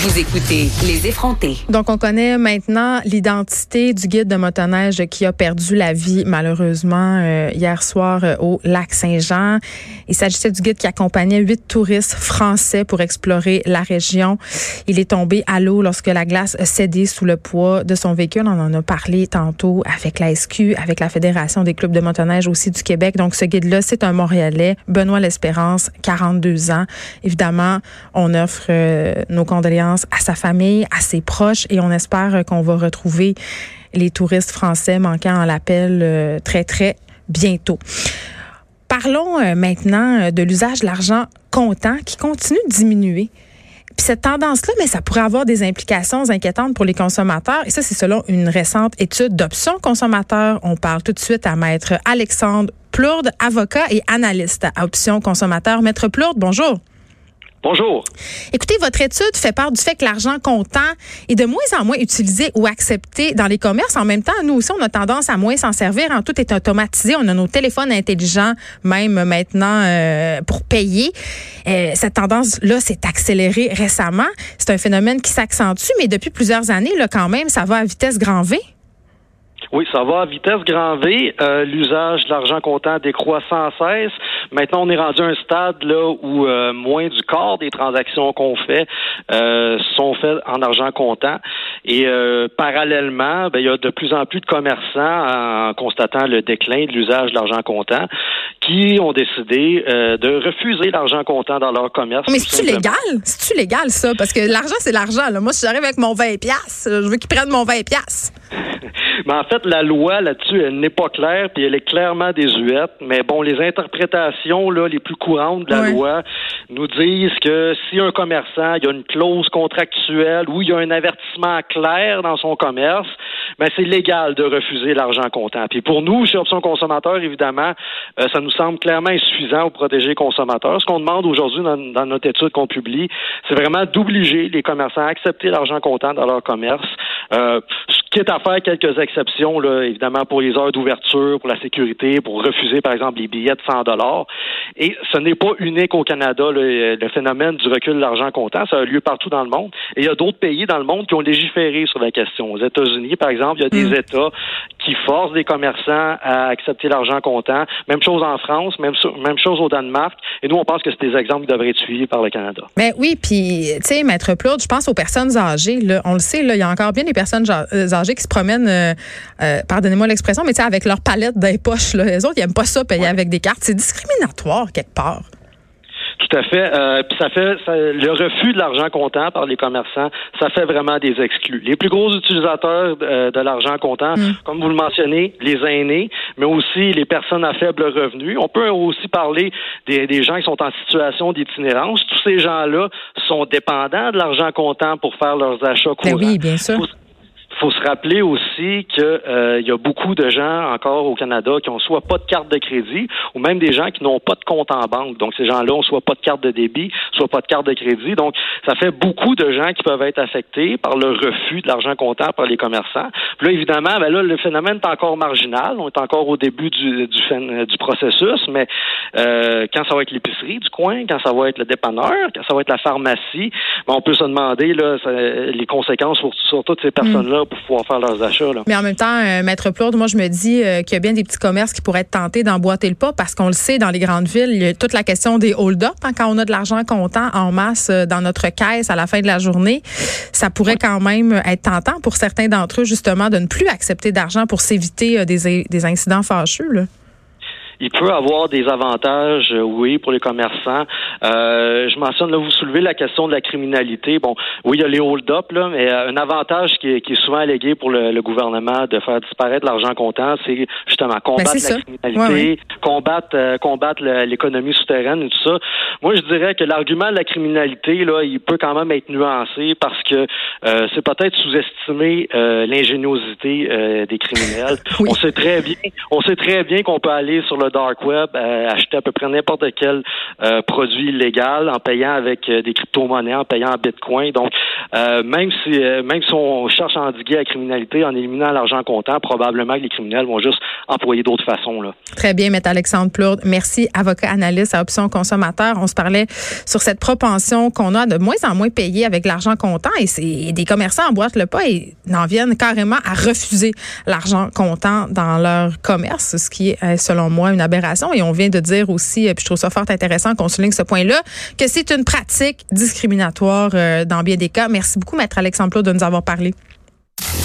vous écoutez Les effrontés. Donc, on connaît maintenant l'identité du guide de motoneige qui a perdu la vie, malheureusement, euh, hier soir euh, au lac Saint-Jean. Il s'agissait du guide qui accompagnait huit touristes français pour explorer la région. Il est tombé à l'eau lorsque la glace a cédé sous le poids de son véhicule. On en a parlé tantôt avec la SQ, avec la Fédération des clubs de motoneige aussi du Québec. Donc, ce guide-là, c'est un Montréalais, Benoît L'Espérance, 42 ans. Évidemment, on offre euh, nos condoléances à sa famille, à ses proches et on espère qu'on va retrouver les touristes français manquant à l'appel euh, très, très bientôt. Parlons euh, maintenant euh, de l'usage de l'argent comptant qui continue de diminuer. Puis cette tendance-là, mais ça pourrait avoir des implications inquiétantes pour les consommateurs. Et ça, c'est selon une récente étude d'options consommateurs. On parle tout de suite à Maître Alexandre Plourde, avocat et analyste à Options consommateurs. Maître Plourde, bonjour. Bonjour. Écoutez, votre étude fait part du fait que l'argent comptant est de moins en moins utilisé ou accepté dans les commerces. En même temps, nous aussi, on a tendance à moins s'en servir. Tout est automatisé. On a nos téléphones intelligents, même maintenant, euh, pour payer. Euh, cette tendance-là s'est accélérée récemment. C'est un phénomène qui s'accentue, mais depuis plusieurs années, là, quand même, ça va à vitesse grand V. Oui, ça va à vitesse grand V. Euh, l'usage de l'argent comptant décroît sans cesse. Maintenant, on est rendu à un stade là où euh, moins du quart des transactions qu'on fait euh, sont faites en argent comptant. Et parallèlement, ben, il y a de plus en plus de commerçants, en constatant le déclin de l'usage de l'argent comptant, qui ont décidé de refuser l'argent comptant dans leur commerce. Mais c'est-tu légal? C'est-tu légal, ça? Parce que l'argent, c'est l'argent. Moi, si j'arrive avec mon 20$, je veux qu'ils prennent mon 20$. Mais en fait, la loi là-dessus, elle n'est pas claire, puis elle est clairement désuète. Mais bon, les interprétations là, les plus courantes de la loi nous disent que si un commerçant, il y a une clause contractuelle ou il y a un avertissement clair dans son commerce, ben c'est légal de refuser l'argent comptant. Puis pour nous, chez Option Consommateur, évidemment, euh, ça nous semble clairement insuffisant pour protéger les consommateurs. Ce qu'on demande aujourd'hui dans, dans, notre étude qu'on publie, c'est vraiment d'obliger les commerçants à accepter l'argent comptant dans leur commerce. Euh, quitte à faire quelques exceptions, là, évidemment, pour les heures d'ouverture, pour la sécurité, pour refuser, par exemple, les billets de 100 dollars. Et ce n'est pas unique au Canada, le, phénomène du recul de l'argent comptant. Ça a lieu partout dans le monde. Et il y a d'autres pays dans le monde qui ont légiféré sur la question. Aux États-Unis, par exemple, il y a des mm. États qui forcent des commerçants à accepter l'argent comptant. Même chose en France, même, même chose au Danemark. Et nous, on pense que c'est des exemples qui devraient être suivis par le Canada. Mais oui, puis, tu sais, Maître Plourde, je pense aux personnes âgées. Là, on le sait, là, il y a encore bien des personnes euh, âgées qui se promènent, euh, euh, pardonnez-moi l'expression, mais tu sais, avec leur palette dans les poches. Là. Les autres, ils n'aiment pas ça, payer avec des cartes. C'est discriminatoire quelque part. Tout à fait. Euh, puis ça fait le refus de l'argent comptant par les commerçants, ça fait vraiment des exclus. Les plus gros utilisateurs de, l'argent comptant, mm. comme vous le mentionnez, les aînés, mais aussi les personnes à faible revenu. On peut aussi parler des, gens qui sont en situation d'itinérance. Tous ces gens-là sont dépendants de l'argent comptant pour faire leurs achats ben courants. oui, bien sûr faut se rappeler aussi que euh, il y a beaucoup de gens encore au Canada qui ont soit pas de carte de crédit ou même des gens qui n'ont pas de compte en banque. Donc ces gens-là ont soit pas de carte de débit, soit pas de carte de crédit. Donc ça fait beaucoup de gens qui peuvent être affectés par le refus de l'argent comptant par les commerçants. Puis là évidemment, ben là le phénomène est encore marginal. On est encore au début du du, du processus, mais euh, quand ça va être l'épicerie du coin, quand ça va être le dépanneur, quand ça va être la pharmacie, ben, on peut se demander là les conséquences pour, sur toutes ces personnes-là pour pouvoir faire leurs achats. Mais en même temps, euh, Maître Plourde, moi, je me dis euh, qu'il y a bien des petits commerces qui pourraient être tentés d'emboîter le pas parce qu'on le sait, dans les grandes villes, il y a toute la question des hold-up. Hein, quand on a de l'argent comptant en masse euh, dans notre caisse à la fin de la journée, ça pourrait quand même être tentant pour certains d'entre eux, justement, de ne plus accepter d'argent pour s'éviter des, des incidents fâcheux. Là il peut avoir des avantages, euh, oui, pour les commerçants. Euh, je mentionne, là, vous soulevez la question de la criminalité. Bon, oui, il y a les hold-up, là, mais euh, un avantage qui est, qui est, souvent allégué pour le, gouvernement de faire disparaître l'argent comptant, c'est justement ben, combattre la criminalité, combattre, combattre l'économie souterraine et tout ça. Moi, je dirais que l'argument de la criminalité, là, il peut quand même être nuancé parce que c'est peut-être sous-estimer l'ingéniosité des criminels. On sait très bien, on sait très bien qu'on peut aller sur le dark web, acheter à peu près n'importe quel produit illégal en payant avec des crypto-monnaies, en payant en bitcoin. Donc, même si même si on cherche à endiguer la criminalité en éliminant l'argent comptant, probablement que les criminels vont juste employer d'autres façons. Là. Très bien, M. Alexandre Plourde. Merci, avocat analyste à Option Consommateur. On se parlait sur cette propension qu'on a de moins en moins payer avec l'argent comptant et, c'est, des commerçants emboîtent le pas et n'en viennent carrément à refuser l'argent comptant dans leur commerce, ce qui est, selon moi, une aberration. Et on vient de dire aussi, puis je trouve ça fort intéressant qu'on souligne ce point-là, que c'est une pratique discriminatoire euh, dans bien des cas. Merci beaucoup, Maître Alexandre Plourde, de nous avoir parlé.